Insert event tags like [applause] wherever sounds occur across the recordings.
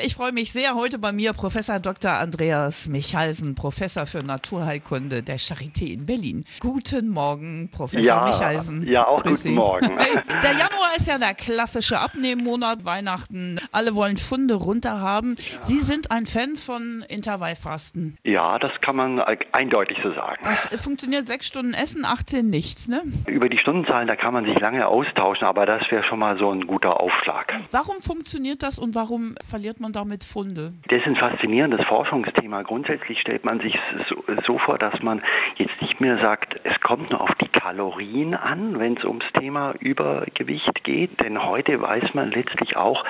Ich freue mich sehr, heute bei mir Professor Dr. Andreas Michalsen, Professor für Naturheilkunde der Charité in Berlin. Guten Morgen, Professor ja, Michalsen. Ja, auch Grüß guten Sie. Morgen. [laughs] Der Januar ist ja der klassische Abnehmmonat, Weihnachten. Alle wollen Funde runter haben. Ja. Sie sind ein Fan von Intervallfasten. Ja, das kann man eindeutig so sagen. Das funktioniert sechs Stunden Essen, 18 nichts, ne? Über die Stundenzahlen, da kann man sich lange austauschen, aber das wäre schon mal so ein guter Aufschlag. Warum funktioniert das und warum verliert man man damit Funde? Das ist ein faszinierendes Forschungsthema. Grundsätzlich stellt man sich so, so vor, dass man jetzt nicht mehr sagt, es kommt nur auf die Kalorien an, wenn es ums Thema Übergewicht geht. Denn heute weiß man letztlich auch,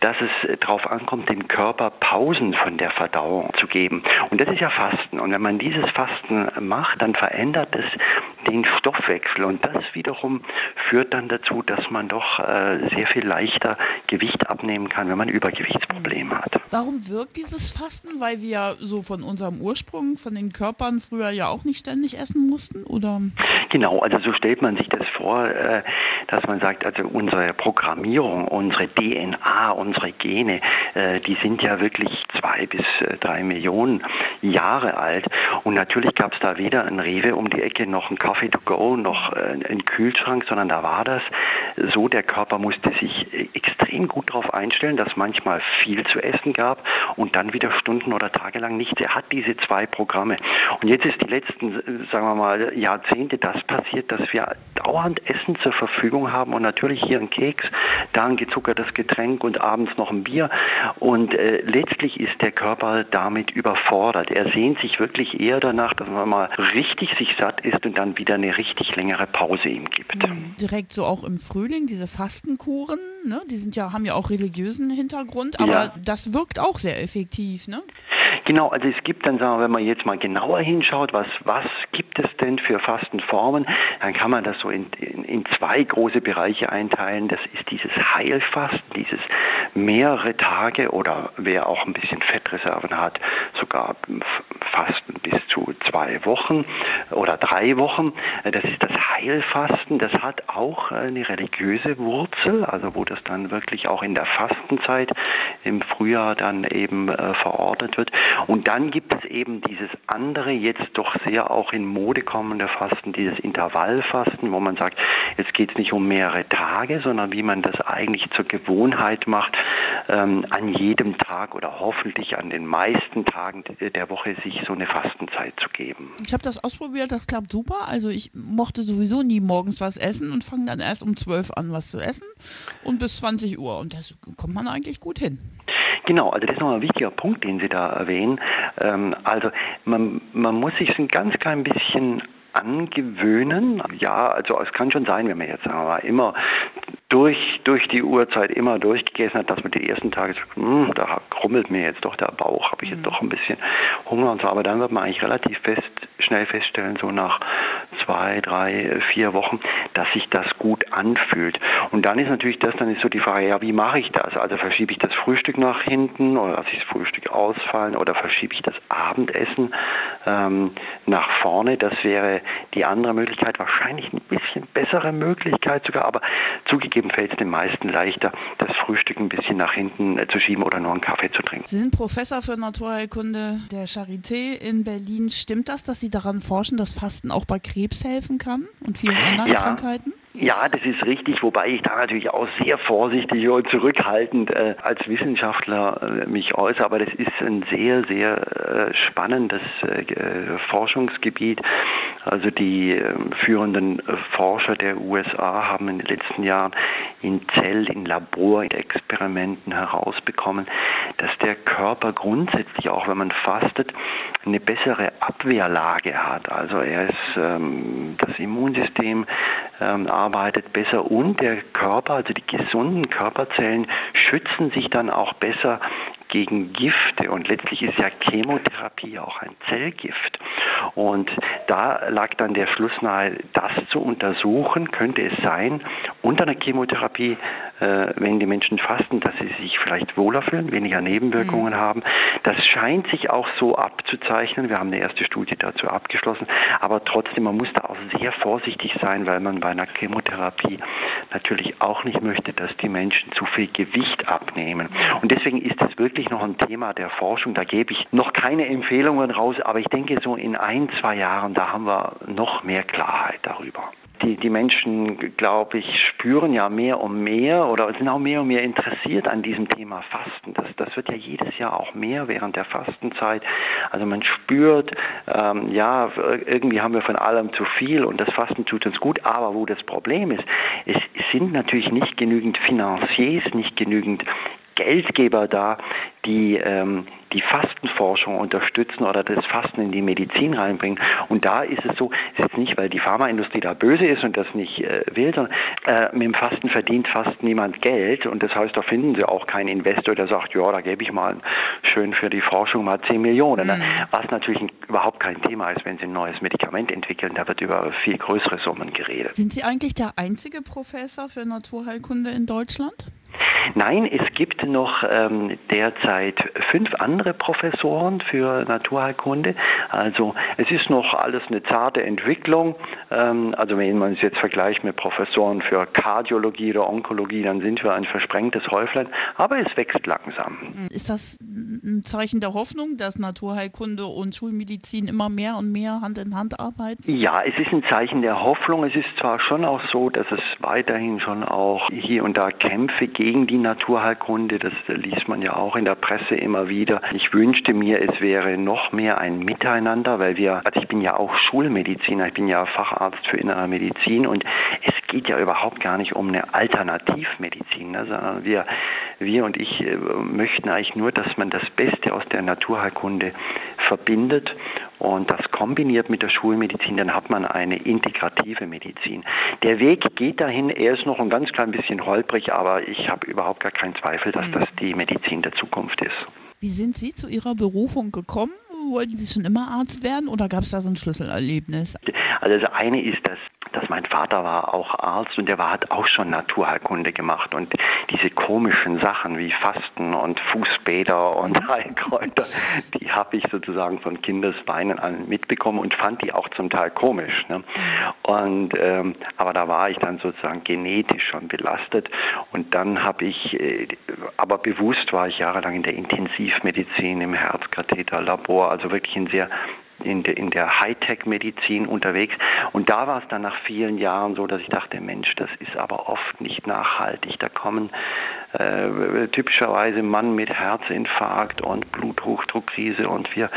dass es darauf ankommt, dem Körper Pausen von der Verdauung zu geben. Und das ist ja Fasten. Und wenn man dieses Fasten macht, dann verändert es den Stoffwechsel. Und das wiederum führt dann dazu, dass man doch äh, sehr viel leichter Gewicht abnehmen kann, wenn man Übergewichtsprobleme hat. Warum wirkt dieses Fasten? Weil wir so von unserem Ursprung, von den Körpern früher ja auch nicht ständig essen mussten, oder? Genau, also so stellt man sich das vor, äh, dass man sagt, also unsere Programmierung, unsere DNA, unsere Gene, äh, die sind ja wirklich zwei bis drei Millionen Jahre alt. Und natürlich gab es da weder ein Rewe um die Ecke noch ein Coffee to go, noch ein Kühlschrank, sondern da war das so, der Körper musste sich extrem gut darauf einstellen, dass manchmal viel zu essen gab und dann wieder Stunden oder Tage lang nichts. Er hat diese zwei Programme. Und jetzt ist die letzten, sagen wir mal, Jahrzehnte das passiert, dass wir dauernd Essen zur Verfügung haben und natürlich hier ein Keks, da ein gezuckertes Getränk und abends noch ein Bier. Und äh, letztlich ist der Körper damit überfordert. Er sehnt sich wirklich eher danach, dass man mal richtig sich satt isst und dann wieder eine richtig längere Pause ihm gibt. Mhm. Direkt so auch im Frühling, diese Fastenkuren, ne? die sind ja, haben ja auch religiösen Hintergrund, aber ja. das wirkt auch sehr effektiv, ne? Genau, also es gibt dann, sagen wir, wenn man jetzt mal genauer hinschaut, was, was gibt es denn für Fastenformen, dann kann man das so in, in, in zwei große Bereiche einteilen. Das ist dieses Heilfasten, dieses mehrere Tage oder wer auch ein bisschen Fettreserven hat, sogar Fasten bis zu zwei Wochen oder drei Wochen. Das ist das Heilfasten. Das hat auch eine religiöse Wurzel, also wo das dann wirklich auch in der Fastenzeit im Frühjahr dann eben äh, verordnet wird. Und dann gibt es eben dieses andere, jetzt doch sehr auch in Mode kommende Fasten, dieses Intervallfasten, wo man sagt, jetzt geht es nicht um mehrere Tage, sondern wie man das eigentlich zur Gewohnheit macht, ähm, an jedem Tag oder hoffentlich an den meisten Tagen der Woche sich so eine Fastenzeit zu geben. Ich habe das ausprobiert, das klappt super. Also ich mochte sowieso nie morgens was essen und fange dann erst um 12 an, was zu essen und bis 20 Uhr. Und das kommt man eigentlich gut hin. Genau, also das ist nochmal ein wichtiger Punkt, den Sie da erwähnen. Ähm, also man, man muss sich ein ganz klein bisschen angewöhnen. Ja, also es kann schon sein, wenn man jetzt sagen wir mal, immer durch, durch die Uhrzeit immer durchgegessen hat, dass man die ersten Tage sagt, hm, da krummelt mir jetzt doch der Bauch, habe ich jetzt mhm. doch ein bisschen Hunger und so. Aber dann wird man eigentlich relativ fest, schnell feststellen, so nach zwei, drei, vier Wochen, dass sich das gut anfühlt. Und dann ist natürlich das, dann ist so die Frage, ja, wie mache ich das? Also verschiebe ich das Frühstück nach hinten oder lasse ich das Frühstück ausfallen oder verschiebe ich das Abendessen ähm, nach vorne? Das wäre die andere Möglichkeit, wahrscheinlich ein bisschen bessere Möglichkeit sogar, aber zugegeben fällt es den meisten leichter, das Frühstück ein bisschen nach hinten äh, zu schieben oder nur einen Kaffee zu trinken. Sie sind Professor für Naturheilkunde der Charité in Berlin. Stimmt das, dass Sie daran forschen, dass Fasten auch bei Krebs helfen kann und vielen anderen ja. Krankheiten? Ja, das ist richtig, wobei ich da natürlich auch sehr vorsichtig und zurückhaltend äh, als Wissenschaftler äh, mich äußere. Aber das ist ein sehr, sehr äh, spannendes äh, Forschungsgebiet. Also die ähm, führenden äh, Forscher der USA haben in den letzten Jahren in Zell-, in Laborexperimenten herausbekommen, dass der Körper grundsätzlich, auch wenn man fastet, eine bessere Abwehrlage hat. Also er ist, ähm, das Immunsystem ähm, arbeitet besser und der Körper, also die gesunden Körperzellen, schützen sich dann auch besser gegen Gifte und letztlich ist ja Chemotherapie auch ein Zellgift. Und da lag dann der Schluss nahe, das zu untersuchen, könnte es sein, unter einer Chemotherapie äh, wenn die Menschen fasten, dass sie sich vielleicht wohler fühlen, weniger Nebenwirkungen mhm. haben. Das scheint sich auch so abzuzeichnen. Wir haben eine erste Studie dazu abgeschlossen. Aber trotzdem, man muss da auch sehr vorsichtig sein, weil man bei einer Chemotherapie natürlich auch nicht möchte, dass die Menschen zu viel Gewicht abnehmen. Und deswegen ist das wirklich noch ein Thema der Forschung. Da gebe ich noch keine Empfehlungen raus, aber ich denke, so in ein, zwei Jahren, da haben wir noch mehr Klarheit darüber die, die Menschen, glaube ich, spüren ja mehr und mehr oder sind auch mehr und mehr interessiert an diesem Thema Fasten. Das, das wird ja jedes Jahr auch mehr während der Fastenzeit. Also man spürt, ähm, ja, irgendwie haben wir von allem zu viel und das Fasten tut uns gut. Aber wo das Problem ist, es sind natürlich nicht genügend Financiers, nicht genügend Geldgeber da, die ähm, die Fastenforschung unterstützen oder das Fasten in die Medizin reinbringen. Und da ist es so, es ist jetzt nicht, weil die Pharmaindustrie da böse ist und das nicht äh, will, sondern äh, mit dem Fasten verdient fast niemand Geld. Und das heißt, da finden sie auch keinen Investor, der sagt, ja, da gebe ich mal schön für die Forschung mal 10 Millionen. Ne? Mhm. Was natürlich überhaupt kein Thema ist, wenn sie ein neues Medikament entwickeln. Da wird über viel größere Summen geredet. Sind Sie eigentlich der einzige Professor für Naturheilkunde in Deutschland? Nein, es gibt noch ähm, derzeit fünf andere Professoren für Naturheilkunde. Also es ist noch alles eine zarte Entwicklung. Ähm, also wenn man es jetzt vergleicht mit Professoren für Kardiologie oder Onkologie, dann sind wir ein versprengtes Häuflein. Aber es wächst langsam. Ist das ein Zeichen der Hoffnung, dass Naturheilkunde und Schulmedizin immer mehr und mehr Hand in Hand arbeiten? Ja, es ist ein Zeichen der Hoffnung. Es ist zwar schon auch so, dass es weiterhin schon auch hier und da Kämpfe gegen die Naturheilkunde, das liest man ja auch in der Presse immer wieder. Ich wünschte mir, es wäre noch mehr ein Miteinander, weil wir, also ich bin ja auch Schulmediziner, ich bin ja Facharzt für innere Medizin und es geht ja überhaupt gar nicht um eine Alternativmedizin, ne, sondern wir, wir und ich äh, möchten eigentlich nur, dass man das Beste aus der Naturheilkunde verbindet und das kombiniert mit der Schulmedizin, dann hat man eine integrative Medizin. Der Weg geht dahin, er ist noch ein ganz klein bisschen holprig, aber ich habe überhaupt gar keinen Zweifel, dass mhm. das die Medizin der Zukunft ist. Wie sind Sie zu Ihrer Berufung gekommen? Wollten Sie schon immer Arzt werden oder gab es da so ein Schlüsselerlebnis? Also das eine ist, dass dass mein Vater war auch Arzt und der war, hat auch schon Naturheilkunde gemacht und diese komischen Sachen wie Fasten und Fußbäder und mhm. Heilkräuter, die habe ich sozusagen von Kindesbeinen an mitbekommen und fand die auch zum Teil komisch. Ne? Und ähm, aber da war ich dann sozusagen genetisch schon belastet und dann habe ich, äh, aber bewusst war ich jahrelang in der Intensivmedizin im Herzkatheterlabor, also wirklich in sehr in, de, in der Hightech-Medizin unterwegs. Und da war es dann nach vielen Jahren so, dass ich dachte, Mensch, das ist aber oft nicht nachhaltig. Da kommen äh, typischerweise Mann mit Herzinfarkt und Bluthochdruckkrise und wir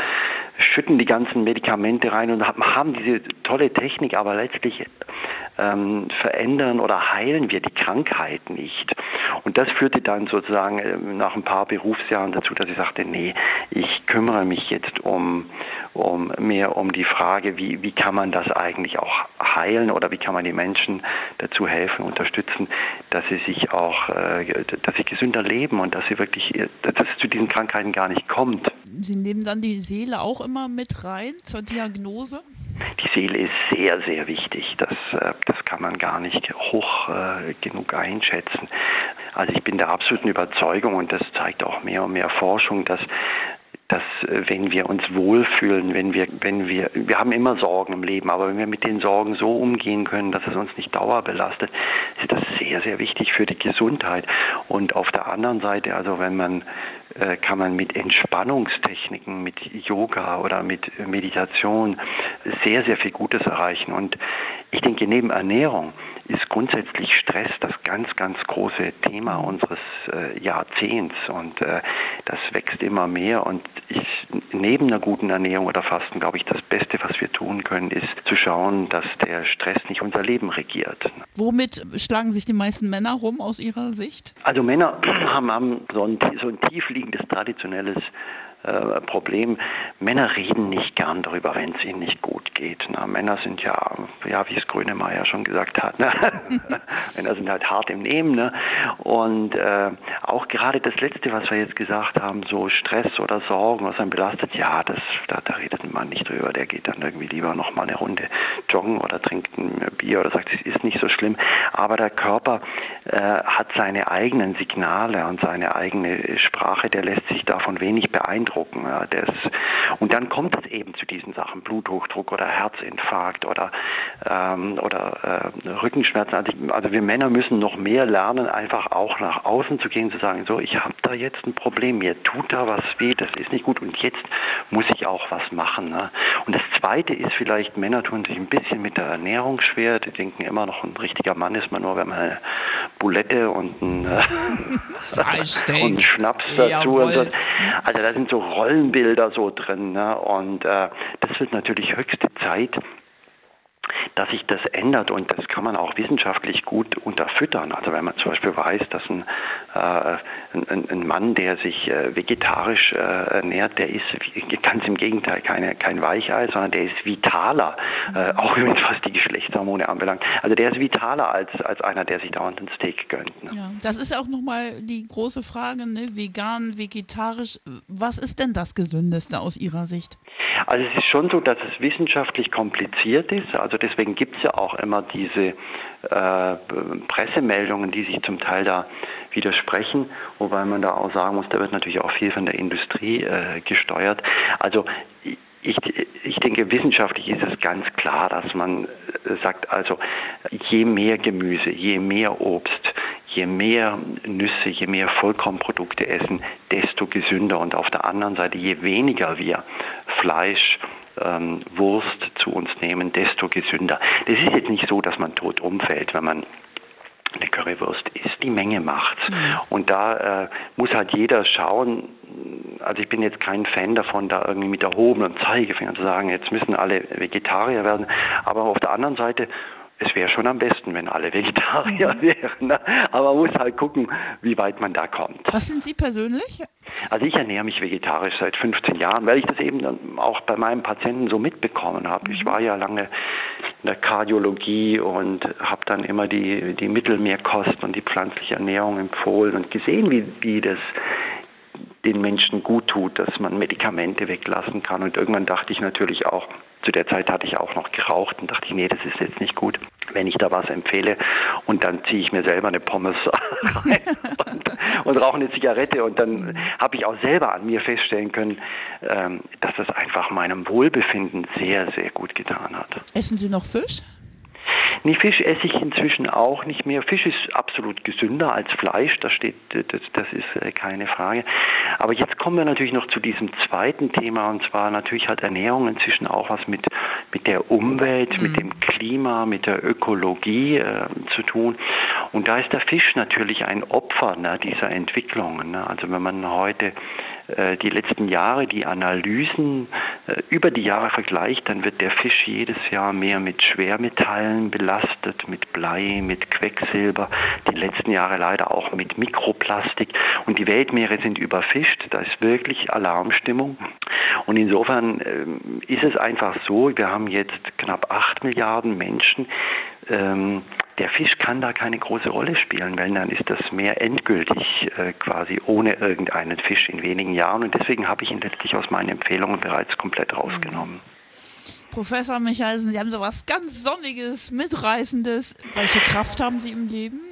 schütten die ganzen Medikamente rein und haben diese tolle Technik, aber letztlich ähm, verändern oder heilen wir die Krankheit nicht. Und das führte dann sozusagen äh, nach ein paar Berufsjahren dazu, dass ich sagte, nee, ich kümmere mich jetzt um, um mehr um die Frage, wie, wie kann man das eigentlich auch heilen oder wie kann man die Menschen dazu helfen, unterstützen, dass sie sich auch, äh, dass sie gesünder leben und dass sie wirklich, dass es zu diesen Krankheiten gar nicht kommt. Sie nehmen dann die Seele auch immer mit rein zur Diagnose? Die Seele ist sehr, sehr wichtig. Das, äh, das kann man gar nicht hoch äh, genug einschätzen. Also ich bin der absoluten Überzeugung und das zeigt auch mehr und mehr Forschung, dass dass äh, wenn wir uns wohlfühlen, wenn wir, wenn wir, wir haben immer Sorgen im Leben, aber wenn wir mit den Sorgen so umgehen können, dass es uns nicht dauerbelastet, ist das sehr, sehr wichtig für die Gesundheit. Und auf der anderen Seite, also wenn man, äh, kann man mit Entspannungstechniken, mit Yoga oder mit Meditation sehr, sehr viel Gutes erreichen. Und ich denke, neben Ernährung ist grundsätzlich Stress das ganz, ganz große Thema unseres äh, Jahrzehnts und äh, das wächst immer mehr und ich, neben einer guten Ernährung oder Fasten, glaube ich, das Beste, was wir tun können, ist zu schauen, dass der Stress nicht unser Leben regiert. Womit schlagen sich die meisten Männer rum aus Ihrer Sicht? Also Männer [clears throat] haben, haben so, ein, so ein tiefliegendes traditionelles äh, Problem. Männer reden nicht gern darüber, wenn es ihnen nicht gut geht. Na, Männer sind ja, ja, wie es Grönemeyer schon gesagt hat, ne? [laughs] Männer sind halt hart im Nehmen. Ne? Und äh, auch gerade das Letzte, was wir jetzt gesagt haben, so Stress oder Sorgen, was einen belastet, ja, das, da, da redet ein Mann nicht drüber. Der geht dann irgendwie lieber noch mal eine Runde joggen oder trinkt ein Bier oder sagt, es ist nicht so schlimm. Aber der Körper äh, hat seine eigenen Signale und seine eigene Sprache, der lässt sich davon wenig beeindrucken. Ja, das, und dann kommt es eben zu diesen Sachen, Bluthochdruck oder Herzinfarkt oder, ähm, oder äh, Rückenschmerzen. Also, also, wir Männer müssen noch mehr lernen, einfach auch nach außen zu gehen, zu sagen, so, ich habe da jetzt ein Problem, mir tut da was weh, das ist nicht gut und jetzt muss ich auch was machen. Ne? Und das Zweite ist vielleicht, Männer tun sich ein bisschen mit der Ernährung schwer, die denken immer noch, ein richtiger Mann ist man nur, wenn man eine Bulette und ein, äh, [laughs] [laughs] und Schnaps dazu. Und so. Also da sind so Rollenbilder so drin. Ne? Und äh, das wird natürlich höchste Zeit, dass sich das ändert und das kann man auch wissenschaftlich gut unterfüttern. Also wenn man zum Beispiel weiß, dass ein, ein, ein Mann, der sich äh, vegetarisch äh, ernährt, der ist ganz im Gegenteil keine, kein Weichei, sondern der ist vitaler, äh, auch [laughs] übrigens was die Geschlechtshormone anbelangt. Also der ist vitaler als, als einer, der sich dauernd ein Steak gönnt. Ne? Ja, das ist auch nochmal die große Frage, ne? vegan, vegetarisch, was ist denn das Gesündeste aus Ihrer Sicht? Also es ist schon so, dass es wissenschaftlich kompliziert ist. Also deswegen gibt es ja auch immer diese äh, Pressemeldungen, die sich zum Teil da widersprechen, wobei man da auch sagen muss, da wird natürlich auch viel von der Industrie äh, gesteuert. Also ich, ich denke, wissenschaftlich ist es ganz klar, dass man äh, sagt, also je mehr Gemüse, je mehr Obst, je mehr Nüsse, je mehr Vollkornprodukte essen, desto gesünder. Und auf der anderen Seite, je weniger wir Fleisch, ähm, Wurst zu uns nehmen, desto gesünder. Das ist jetzt nicht so, dass man tot umfällt, wenn man Currywurst isst. Die Menge macht's. Mhm. Und da äh, muss halt jeder schauen, also ich bin jetzt kein Fan davon, da irgendwie mit erhobenem Zeigefinger zu sagen, jetzt müssen alle Vegetarier werden. Aber auf der anderen Seite es wäre schon am besten, wenn alle Vegetarier mhm. wären. Ne? Aber man muss halt gucken, wie weit man da kommt. Was sind Sie persönlich? Also ich ernähre mich vegetarisch seit 15 Jahren, weil ich das eben auch bei meinen Patienten so mitbekommen habe. Ich mhm. war ja lange in der Kardiologie und habe dann immer die, die Mittelmeerkost und die pflanzliche Ernährung empfohlen und gesehen, wie, wie das den Menschen gut tut, dass man Medikamente weglassen kann. Und irgendwann dachte ich natürlich auch, zu der Zeit hatte ich auch noch geraucht und dachte ich, nee, das ist jetzt nicht gut, wenn ich da was empfehle und dann ziehe ich mir selber eine Pommes [laughs] rein und, und rauche eine Zigarette und dann habe ich auch selber an mir feststellen können, ähm, dass das einfach meinem Wohlbefinden sehr, sehr gut getan hat. Essen Sie noch Fisch? Nee, Fisch esse ich inzwischen auch nicht mehr. Fisch ist absolut gesünder als Fleisch, das, steht, das, das ist äh, keine Frage. Aber jetzt kommen wir natürlich noch zu diesem zweiten Thema und zwar natürlich hat Ernährung inzwischen auch was mit, mit der Umwelt, mhm. mit dem Klima, mit der Ökologie äh, zu tun. Und da ist der Fisch natürlich ein Opfer ne, dieser Entwicklungen. Ne? Also wenn man heute äh, die letzten Jahre, die Analysen über die Jahre vergleicht, dann wird der Fisch jedes Jahr mehr mit Schwermetallen belastet, mit Blei, mit Quecksilber, die letzten Jahre leider auch mit Mikroplastik. Und die Weltmeere sind überfischt, da ist wirklich Alarmstimmung. Und insofern ähm, ist es einfach so, wir haben jetzt knapp acht Milliarden Menschen, ähm, der Fisch kann da keine große Rolle spielen, weil dann ist das Meer endgültig äh, quasi ohne irgendeinen Fisch in wenigen Jahren. Und deswegen habe ich ihn letztlich aus meinen Empfehlungen bereits komplett rausgenommen. Professor Michalsen, Sie haben so was ganz Sonniges, Mitreißendes. Welche Kraft haben Sie im Leben?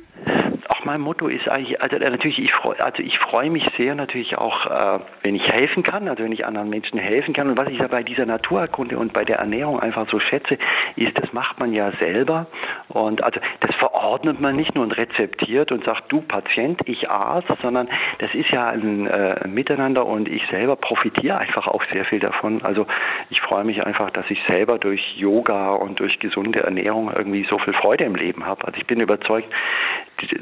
Auch mein Motto ist eigentlich, also äh, natürlich, ich freue, also ich mich sehr natürlich auch, äh, wenn ich helfen kann, also wenn ich anderen Menschen helfen kann. Und was ich ja bei dieser Naturerkunde und bei der Ernährung einfach so schätze, ist, das macht man ja selber. Und also das verordnet man nicht nur und rezeptiert und sagt, du Patient, ich Arzt, sondern das ist ja ein äh, Miteinander und ich selber profitiere einfach auch sehr viel davon. Also ich freue mich einfach, dass ich selber durch Yoga und durch gesunde Ernährung irgendwie so viel Freude im Leben habe. Also ich bin überzeugt,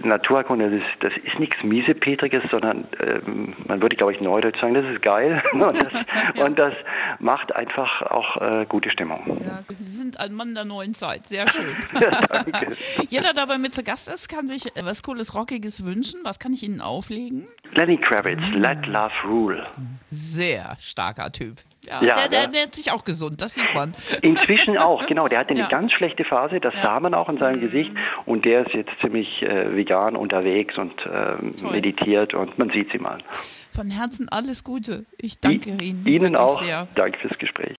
Naturkunde, das, das ist nichts Miesepetriges, sondern ähm, man würde, glaube ich, neudeutsch sagen, das ist geil. [laughs] und, das, und das macht einfach auch äh, gute Stimmung. Ja, Sie sind ein Mann der neuen Zeit, sehr schön. [laughs] [laughs] danke. Jeder, der bei mir zu Gast ist, kann sich was Cooles, Rockiges wünschen. Was kann ich Ihnen auflegen? Lenny Kravitz, mhm. Let Love Rule. Sehr starker Typ. Ja, ja der, der ernährt sich auch gesund, das sieht man. Inzwischen auch, [laughs] genau. Der hatte eine ja. ganz schlechte Phase, das ja. sah man auch in seinem mhm. Gesicht. Und der ist jetzt ziemlich äh, vegan unterwegs und äh, meditiert und man sieht sie mal. Von Herzen alles Gute. Ich danke I Ihnen. Ihnen auch. Sehr. Danke fürs Gespräch.